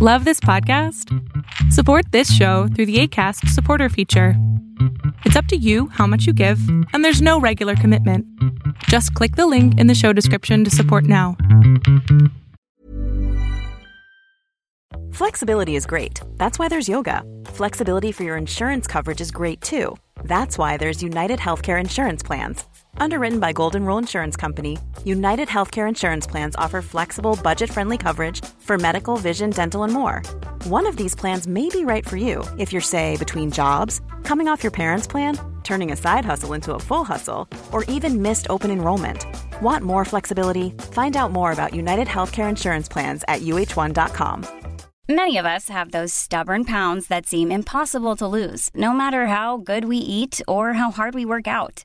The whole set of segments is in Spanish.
Love this podcast? Support this show through the ACAST supporter feature. It's up to you how much you give, and there's no regular commitment. Just click the link in the show description to support now. Flexibility is great. That's why there's yoga. Flexibility for your insurance coverage is great too. That's why there's United Healthcare Insurance Plans. Underwritten by Golden Rule Insurance Company, United Healthcare Insurance Plans offer flexible, budget friendly coverage for medical, vision, dental, and more. One of these plans may be right for you if you're, say, between jobs, coming off your parents' plan, turning a side hustle into a full hustle, or even missed open enrollment. Want more flexibility? Find out more about United Healthcare Insurance Plans at uh1.com. Many of us have those stubborn pounds that seem impossible to lose, no matter how good we eat or how hard we work out.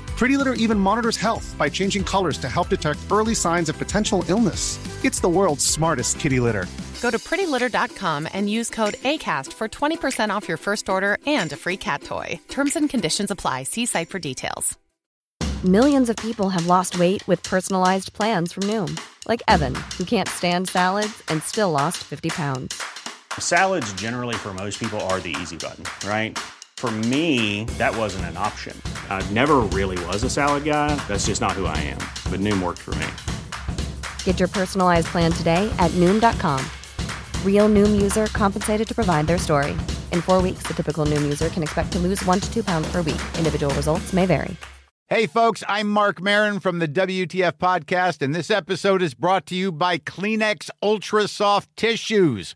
Pretty Litter even monitors health by changing colors to help detect early signs of potential illness. It's the world's smartest kitty litter. Go to prettylitter.com and use code ACAST for 20% off your first order and a free cat toy. Terms and conditions apply. See site for details. Millions of people have lost weight with personalized plans from Noom, like Evan, who can't stand salads and still lost 50 pounds. Salads, generally, for most people, are the easy button, right? For me, that wasn't an option. I never really was a salad guy. That's just not who I am. But Noom worked for me. Get your personalized plan today at Noom.com. Real Noom user compensated to provide their story. In four weeks, the typical Noom user can expect to lose one to two pounds per week. Individual results may vary. Hey, folks, I'm Mark Marin from the WTF Podcast, and this episode is brought to you by Kleenex Ultra Soft Tissues,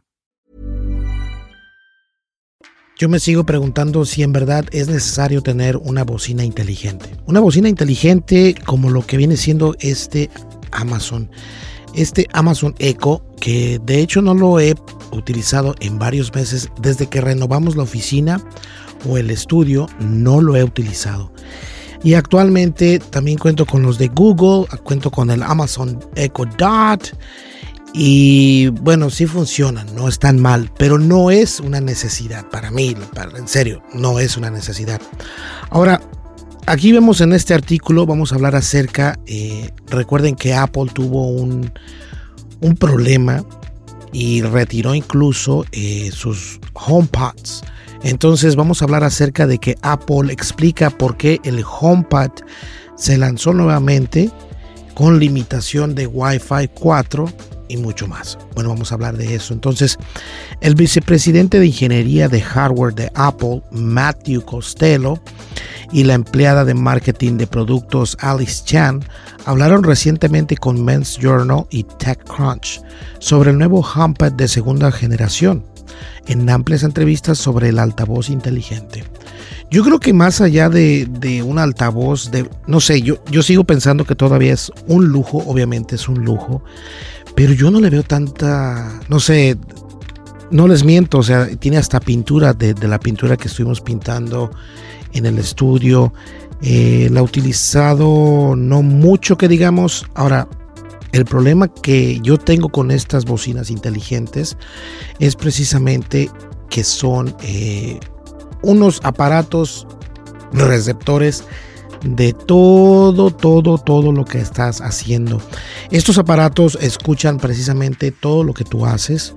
Yo me sigo preguntando si en verdad es necesario tener una bocina inteligente. Una bocina inteligente como lo que viene siendo este Amazon. Este Amazon Echo, que de hecho no lo he utilizado en varios meses desde que renovamos la oficina o el estudio, no lo he utilizado. Y actualmente también cuento con los de Google, cuento con el Amazon Echo Dot. Y bueno, sí funcionan, no están mal, pero no es una necesidad para mí, para, en serio, no es una necesidad. Ahora, aquí vemos en este artículo, vamos a hablar acerca, eh, recuerden que Apple tuvo un, un problema y retiró incluso eh, sus HomePods. Entonces vamos a hablar acerca de que Apple explica por qué el HomePod se lanzó nuevamente con limitación de Wi-Fi 4 y mucho más. Bueno, vamos a hablar de eso. Entonces, el vicepresidente de ingeniería de hardware de Apple, Matthew Costello, y la empleada de marketing de productos Alice Chan hablaron recientemente con Men's Journal y TechCrunch sobre el nuevo HomePod de segunda generación en amplias entrevistas sobre el altavoz inteligente. Yo creo que más allá de, de, un altavoz, de, no sé, yo, yo sigo pensando que todavía es un lujo, obviamente es un lujo, pero yo no le veo tanta, no sé, no les miento, o sea, tiene hasta pintura de, la pintura que estuvimos pintando en el estudio. Eh, la ha utilizado no mucho que digamos. Ahora, el problema que yo tengo con estas bocinas inteligentes es precisamente que son eh, unos aparatos receptores de todo, todo, todo lo que estás haciendo. Estos aparatos escuchan precisamente todo lo que tú haces.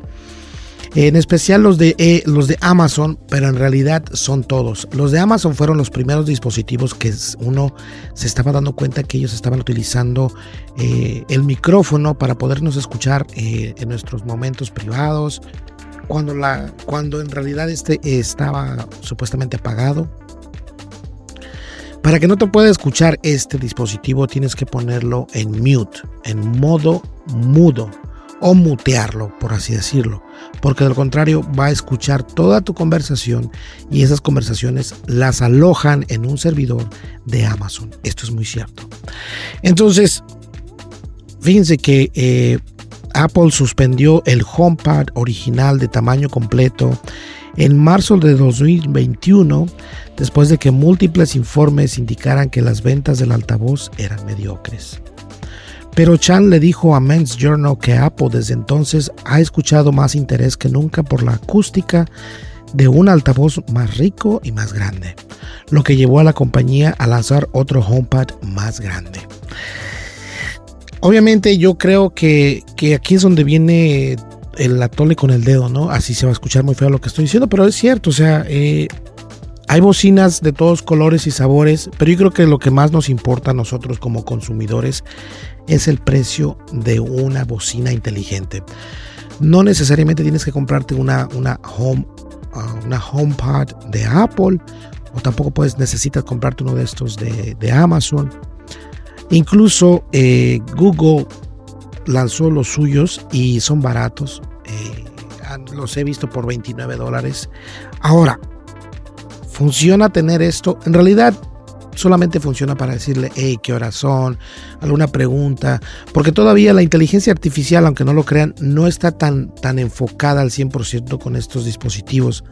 En especial los de, eh, los de Amazon, pero en realidad son todos. Los de Amazon fueron los primeros dispositivos que uno se estaba dando cuenta que ellos estaban utilizando eh, el micrófono para podernos escuchar eh, en nuestros momentos privados. Cuando, la, cuando en realidad este estaba supuestamente apagado para que no te pueda escuchar este dispositivo tienes que ponerlo en mute, en modo mudo o mutearlo, por así decirlo, porque de lo contrario va a escuchar toda tu conversación y esas conversaciones las alojan en un servidor de Amazon. Esto es muy cierto. Entonces, fíjense que eh, Apple suspendió el HomePad original de tamaño completo en marzo de 2021 después de que múltiples informes indicaran que las ventas del altavoz eran mediocres. Pero Chan le dijo a Men's Journal que Apple desde entonces ha escuchado más interés que nunca por la acústica de un altavoz más rico y más grande, lo que llevó a la compañía a lanzar otro HomePad más grande. Obviamente yo creo que, aquí es donde viene el atole con el dedo, ¿no? Así se va a escuchar muy feo lo que estoy diciendo, pero es cierto, o sea, eh, hay bocinas de todos colores y sabores, pero yo creo que lo que más nos importa a nosotros como consumidores es el precio de una bocina inteligente. No necesariamente tienes que comprarte una, una home uh, una HomePod de Apple o tampoco puedes necesitas comprarte uno de estos de, Amazon. Incluso eh, Google lanzó los suyos y son baratos. Eh, los he visto por 29 dólares. Ahora, funciona tener esto. En realidad solamente funciona para decirle, hey, qué horas son, alguna pregunta, porque todavía la inteligencia artificial, aunque no lo crean, no está tan, tan enfocada al 100% con estos dispositivos.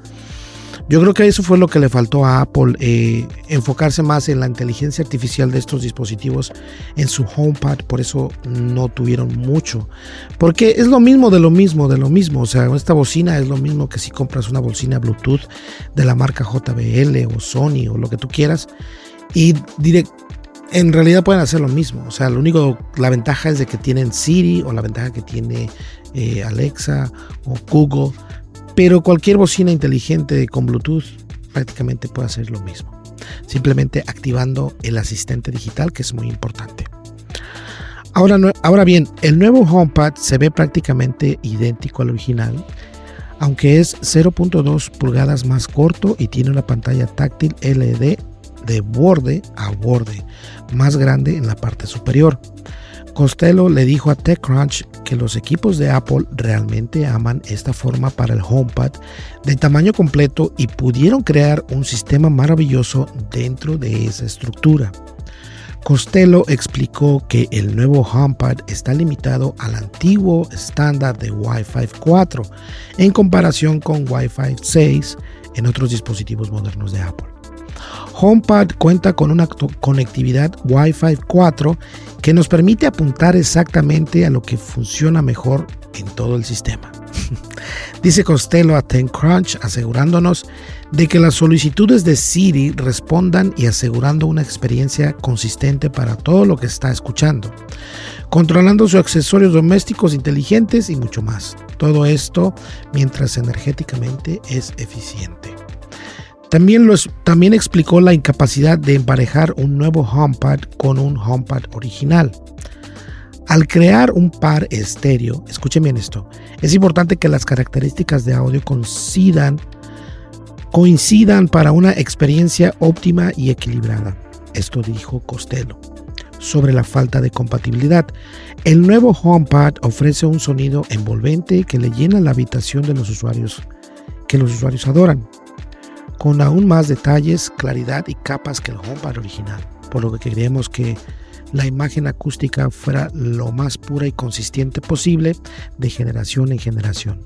Yo creo que eso fue lo que le faltó a Apple, eh, enfocarse más en la inteligencia artificial de estos dispositivos en su HomePad, por eso no tuvieron mucho. Porque es lo mismo de lo mismo, de lo mismo. O sea, esta bocina es lo mismo que si compras una bocina Bluetooth de la marca JBL o Sony o lo que tú quieras. Y en realidad pueden hacer lo mismo. O sea, lo único, la ventaja es de que tienen Siri o la ventaja que tiene eh, Alexa o Google pero cualquier bocina inteligente con Bluetooth prácticamente puede hacer lo mismo. Simplemente activando el asistente digital, que es muy importante. Ahora, ahora bien, el nuevo HomePad se ve prácticamente idéntico al original, aunque es 0.2 pulgadas más corto y tiene una pantalla táctil LED de borde a borde, más grande en la parte superior. Costello le dijo a TechCrunch que los equipos de Apple realmente aman esta forma para el HomePad de tamaño completo y pudieron crear un sistema maravilloso dentro de esa estructura. Costello explicó que el nuevo HomePad está limitado al antiguo estándar de Wi-Fi 4 en comparación con Wi-Fi 6 en otros dispositivos modernos de Apple. HomePad cuenta con una conectividad Wi-Fi 4 que nos permite apuntar exactamente a lo que funciona mejor en todo el sistema. Dice Costello a TechCrunch asegurándonos de que las solicitudes de Siri respondan y asegurando una experiencia consistente para todo lo que está escuchando, controlando sus accesorios domésticos inteligentes y mucho más. Todo esto mientras energéticamente es eficiente. También, explicó la incapacidad de emparejar un nuevo HomePad con un HomePad original. Al crear un par estéreo, escuchen bien esto, es importante que las características de audio coincidan, coincidan para una experiencia óptima y equilibrada. Esto dijo Costello. Sobre la falta de compatibilidad, el nuevo HomePad ofrece un sonido envolvente que le llena la habitación de los usuarios que los usuarios adoran con aún más detalles, claridad y capas que el HomePad original, por lo que creemos que la imagen acústica fuera lo más pura y consistente posible de generación en generación.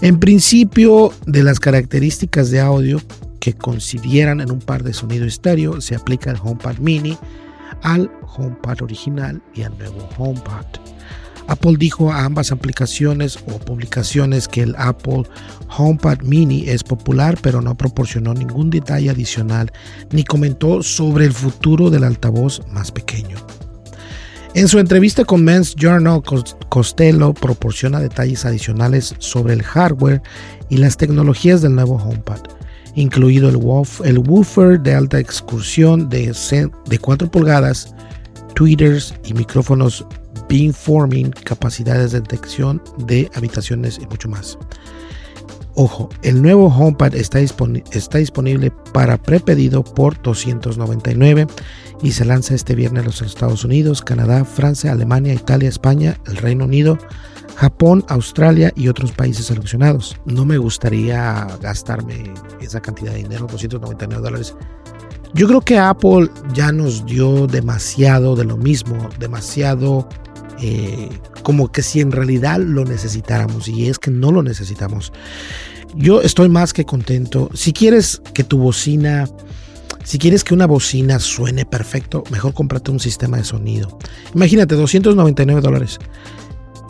En principio, de las características de audio que coincidieran en un par de sonido estéreo, se aplica el HomePod Mini al HomePod original y al nuevo HomePod. Apple dijo a ambas aplicaciones o publicaciones que el Apple HomePod Mini es popular, pero no proporcionó ningún detalle adicional ni comentó sobre el futuro del altavoz más pequeño. En su entrevista con Men's Journal, Costello proporciona detalles adicionales sobre el hardware y las tecnologías del nuevo HomePod, incluido el, woofer de alta excursión de, de 4 pulgadas, tweeters y micrófonos beamforming, capacidades de detección de habitaciones y mucho más. Ojo, el nuevo HomePad está, está disponible para prepedido por 299 y se lanza este viernes en los Estados Unidos, Canadá, Francia, Alemania, Italia, España, el Reino Unido, Japón, Australia y otros países seleccionados. No me gustaría gastarme esa cantidad de dinero, 299 dólares. Yo creo que Apple ya nos dio demasiado de lo mismo, demasiado eh, como que si en realidad lo necesitáramos y es que no lo necesitamos. Yo estoy más que contento. Si quieres que tu bocina, si quieres que una bocina suene perfecto, mejor cómprate un sistema de sonido. Imagínate, 299 dólares.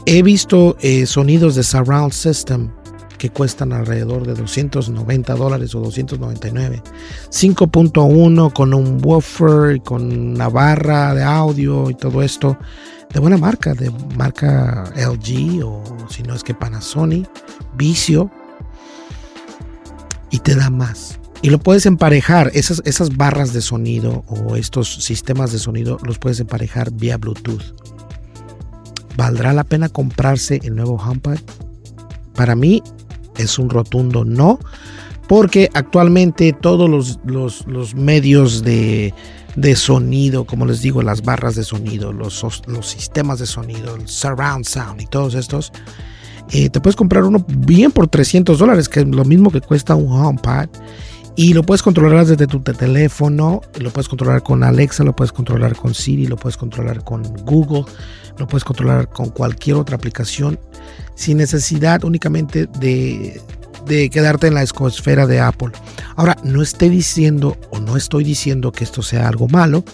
He visto eh, sonidos de surround system que cuestan alrededor de 290 dólares o 299. 5.1 con un woofer, con una barra de audio y todo esto de buena marca, de marca LG o si no es que Panasonic, Vicio, y te da más. Y lo puedes emparejar, esas, esas barras de sonido o estos sistemas de sonido los puedes emparejar vía Bluetooth. ¿Valdrá la pena comprarse el nuevo HomePod? Para mí es un rotundo no, porque actualmente todos los, los, medios de, de sonido, como les digo, las barras de sonido, los, los sistemas de sonido, el surround sound y todos estos, eh, te puedes comprar uno bien por 300 dólares, que es lo mismo que cuesta un HomePod. Y lo puedes controlar desde tu teléfono, lo puedes controlar con Alexa, lo puedes controlar con Siri, lo puedes controlar con Google, lo puedes controlar con cualquier otra aplicación sin necesidad únicamente de, quedarte en la escosfera de Apple. Ahora, no estoy diciendo o no estoy diciendo que esto sea algo malo,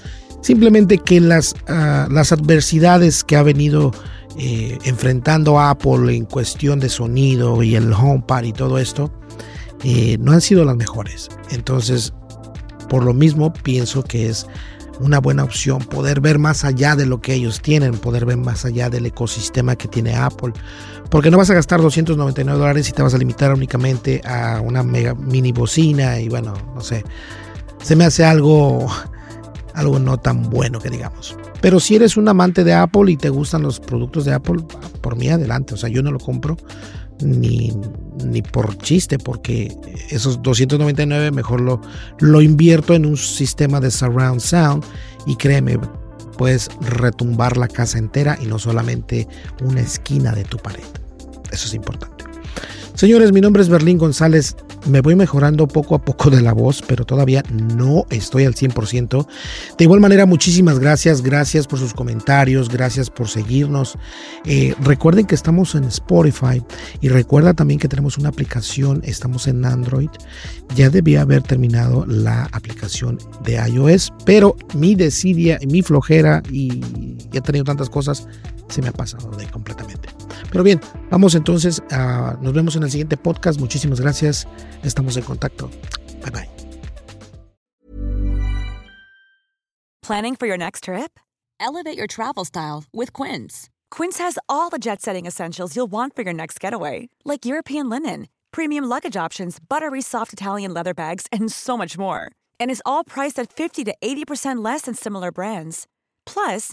simplemente que las, ah, las adversidades que ha venido eh, enfrentando Apple en cuestión de sonido y el HomePod y todo esto, eh, no han sido las mejores. Entonces, por lo mismo, pienso que es una buena opción poder ver más allá de lo que ellos tienen, poder ver más allá del ecosistema que tiene Apple. Porque no vas a gastar 299 dólares y te vas a limitar únicamente a una mega mini bocina y bueno, no sé. Se me hace algo, algo no tan bueno que digamos. Pero si eres un amante de Apple y te gustan los productos de Apple, por mí adelante. O sea, yo no lo compro ni, ni por chiste, porque esos 299 mejor lo, lo invierto en un sistema de surround sound y créeme, puedes retumbar la casa entera y no solamente una esquina de tu pared. Eso es importante. Señores, mi nombre es Berlín González. Me voy mejorando poco a poco de la voz, pero todavía no estoy al 100%. De igual manera, muchísimas gracias. Gracias por sus comentarios. Gracias por seguirnos. Eh, recuerden que estamos en Spotify y recuerda también que tenemos una aplicación. Estamos en Android. Ya debía haber terminado la aplicación de iOS, pero mi desidia, mi flojera y he tenido tantas cosas, se me ha pasado de completamente. Pero bien, vamos entonces a, nos vemos en el siguiente podcast. Muchísimas gracias. Estamos en contacto. Bye bye. Planning for your next trip? Elevate your travel style with Quince. Quince has all the jet-setting essentials you'll want for your next getaway, like European linen, premium luggage options, buttery soft Italian leather bags, and so much more. And is all priced at 50 to 80% less than similar brands. Plus,